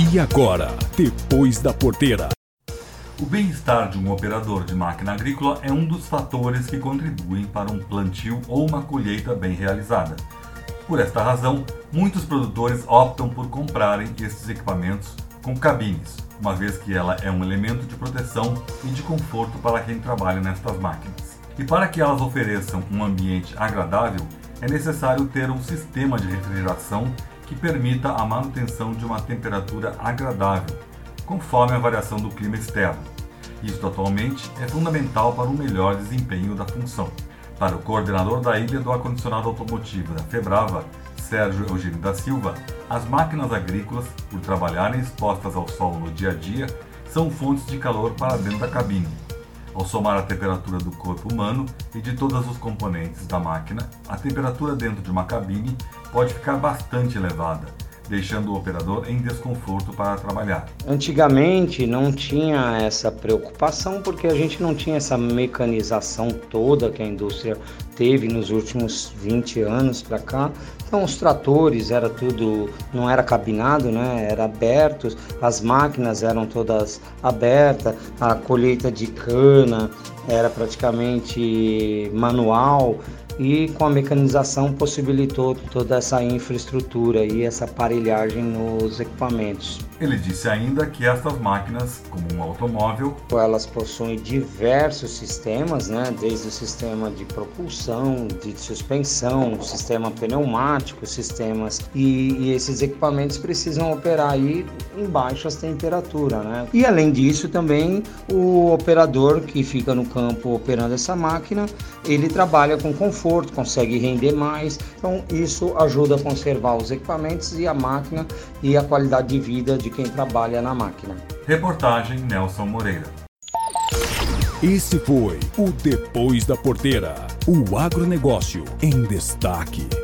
E agora, depois da porteira. O bem-estar de um operador de máquina agrícola é um dos fatores que contribuem para um plantio ou uma colheita bem realizada. Por esta razão, muitos produtores optam por comprarem estes equipamentos com cabines, uma vez que ela é um elemento de proteção e de conforto para quem trabalha nestas máquinas. E para que elas ofereçam um ambiente agradável, é necessário ter um sistema de refrigeração que permita a manutenção de uma temperatura agradável, conforme a variação do clima externo. Isto atualmente é fundamental para o melhor desempenho da função. Para o coordenador da ilha do ar-condicionado automotivo da Febrava, Sérgio Eugênio da Silva, as máquinas agrícolas, por trabalharem expostas ao sol no dia a dia, são fontes de calor para dentro da cabine. Ao somar a temperatura do corpo humano e de todos os componentes da máquina, a temperatura dentro de uma cabine pode ficar bastante elevada, deixando o operador em desconforto para trabalhar. Antigamente não tinha essa preocupação porque a gente não tinha essa mecanização toda que a indústria teve nos últimos 20 anos para cá. Então os tratores era tudo, não era cabinado, né? Era aberto, as máquinas eram todas abertas, a colheita de cana era praticamente manual e com a mecanização possibilitou toda essa infraestrutura e essa aparelhagem nos equipamentos. Ele disse ainda que essas máquinas, como um automóvel, elas possuem diversos sistemas, né? desde o sistema de propulsão, de suspensão, sistema pneumático, sistemas e, e esses equipamentos precisam operar aí em baixas temperaturas, né? E além disso também o operador que fica no campo operando essa máquina, ele trabalha com conforto conforto, consegue render mais. Então, isso ajuda a conservar os equipamentos e a máquina e a qualidade de vida de quem trabalha na máquina. Reportagem Nelson Moreira. Esse foi o Depois da Porteira, o agronegócio em destaque.